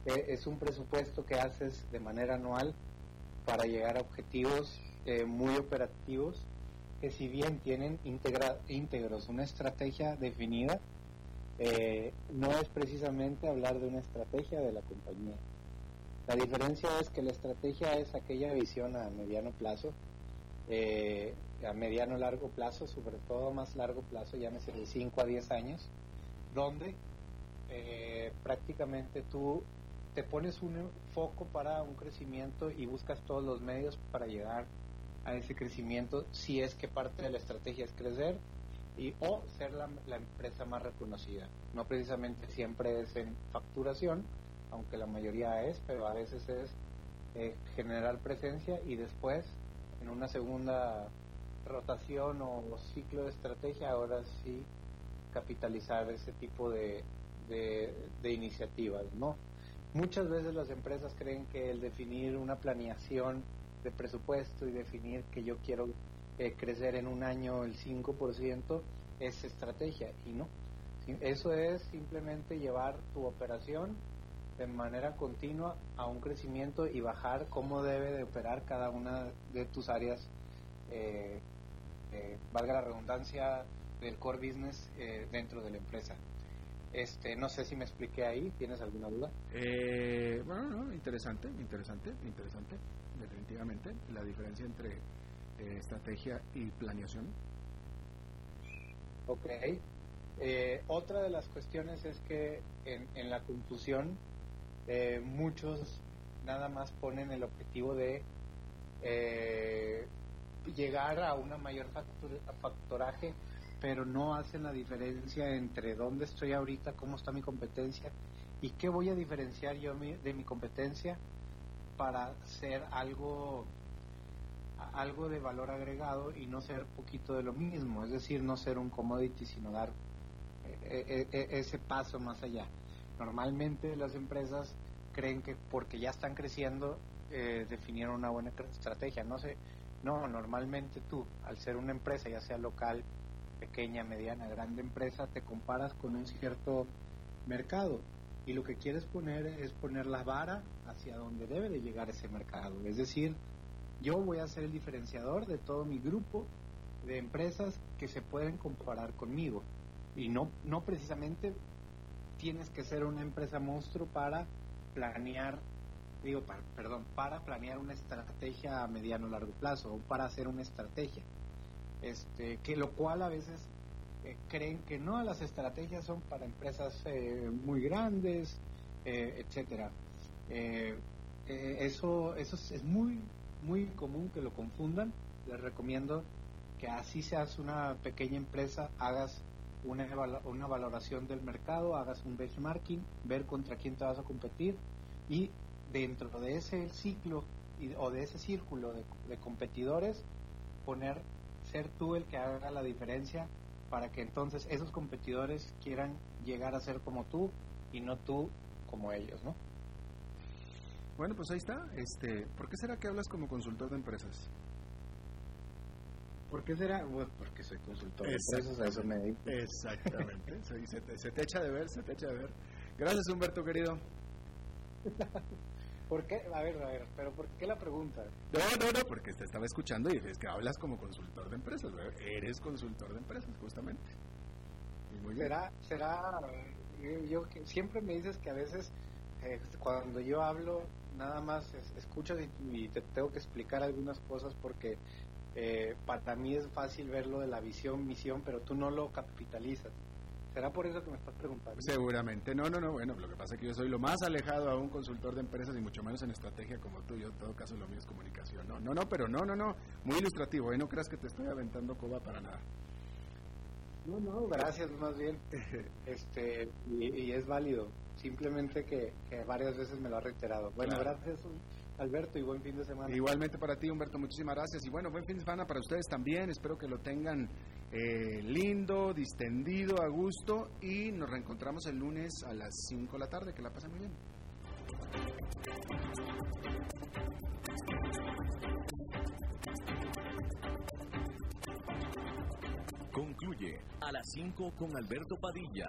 eh, es un presupuesto que haces de manera anual para llegar a objetivos eh, muy operativos que si bien tienen integra- íntegros una estrategia definida, eh, no es precisamente hablar de una estrategia de la compañía. La diferencia es que la estrategia es aquella visión a mediano plazo, a mediano largo plazo, sobre todo más largo plazo, llámese de 5 a 10 años, donde eh, prácticamente tú te pones un foco para un crecimiento y buscas todos los medios para llegar a ese crecimiento si es que parte de la estrategia es crecer y o ser la, la empresa más reconocida. No precisamente siempre es en facturación, aunque la mayoría es, pero a veces es eh, generar presencia y después en una segunda rotación o ciclo de estrategia ahora sí capitalizar ese tipo de, de, iniciativas, ¿no? Muchas veces las empresas creen que el definir una planeación de presupuesto y definir que yo quiero eh, crecer en un año el 5% es estrategia y no. Eso es simplemente llevar tu operación de manera continua a un crecimiento y bajar cómo debe de operar cada una de tus áreas, eh, eh, valga la redundancia, del core business eh, dentro de la empresa. Este, no sé si me expliqué ahí, ¿tienes alguna duda? Eh, bueno, no, interesante, interesante, interesante, definitivamente, la diferencia entre eh, estrategia y planeación. Ok. Otra de las cuestiones es que en, en la confusión eh, muchos nada más ponen el objetivo de eh, llegar a una mayor factur- factoraje, pero no hacen la diferencia entre dónde estoy ahorita, cómo está mi competencia y qué voy a diferenciar yo de mi competencia para ser algo algo de valor agregado y no ser poquito de lo mismo, es decir, no ser un commodity, sino dar eh, eh, eh, ese paso más allá. Normalmente las empresas creen que porque ya están creciendo eh, definieron una buena estrategia. No sé, no, normalmente tú, al ser una empresa, ya sea local, pequeña, mediana, grande empresa, te comparas con un cierto mercado y lo que quieres poner es poner la vara hacia donde debe de llegar ese mercado. Es decir, yo voy a ser el diferenciador de todo mi grupo de empresas que se pueden comparar conmigo y no no precisamente tienes que ser una empresa monstruo para planear digo para, perdón para planear una estrategia a mediano largo plazo o para hacer una estrategia. Este que lo cual a veces eh, creen que no las estrategias son para empresas eh, muy grandes eh, etcétera. Eh, eh, eso eso es, muy muy común que lo confundan. Les recomiendo que así seas una pequeña empresa hagas una, una valoración del mercado, hagas un benchmarking, ver contra quién te vas a competir y dentro de ese ciclo y- o de ese círculo de, de competidores poner, ser tú el que haga la diferencia para que entonces esos competidores quieran llegar a ser como tú y no tú como ellos, ¿no? Bueno, pues ahí está. Este, ¿Por qué será que hablas como consultor de empresas? ¿Por qué será? Bueno, porque soy consultor de empresas, a eso me dedico. Exactamente. se, se te, se te echa de ver, se te echa de ver. Gracias, Humberto, querido. ¿Por qué? A ver, a ver, pero ¿por qué la pregunta? No, no, no, porque te estaba escuchando y es que hablas como consultor de empresas. ¿verdad? Eres consultor de empresas, justamente. Y muy bien. será será yo, yo siempre me dices que a veces eh, cuando yo hablo nada más es- escuchas y, y te tengo que explicar algunas cosas porque eh, para mí es fácil ver lo de la visión misión pero tú no lo capitalizas será por eso que me estás preguntando Seguramente, no, no, no, bueno, lo que pasa es que yo soy lo más alejado a un consultor de empresas y mucho menos en estrategia como tú, yo en todo caso lo mío es comunicación, no, no, no, pero no, no, no, muy ilustrativo, ¿eh? no creas que te estoy aventando coba para nada. no no gracias más bien. Este y, y es válido. Simplemente que, que varias veces me lo ha reiterado. Bueno Claro. gracias Alberto y buen fin de semana Igualmente para ti, Humberto, muchísimas gracias. Y bueno, buen fin de semana para ustedes también. Espero que lo tengan eh, lindo, distendido, a gusto. Y nos reencontramos el lunes a las 5 de la tarde. Que la pasen muy bien. Concluye a las 5 con Alberto Padilla.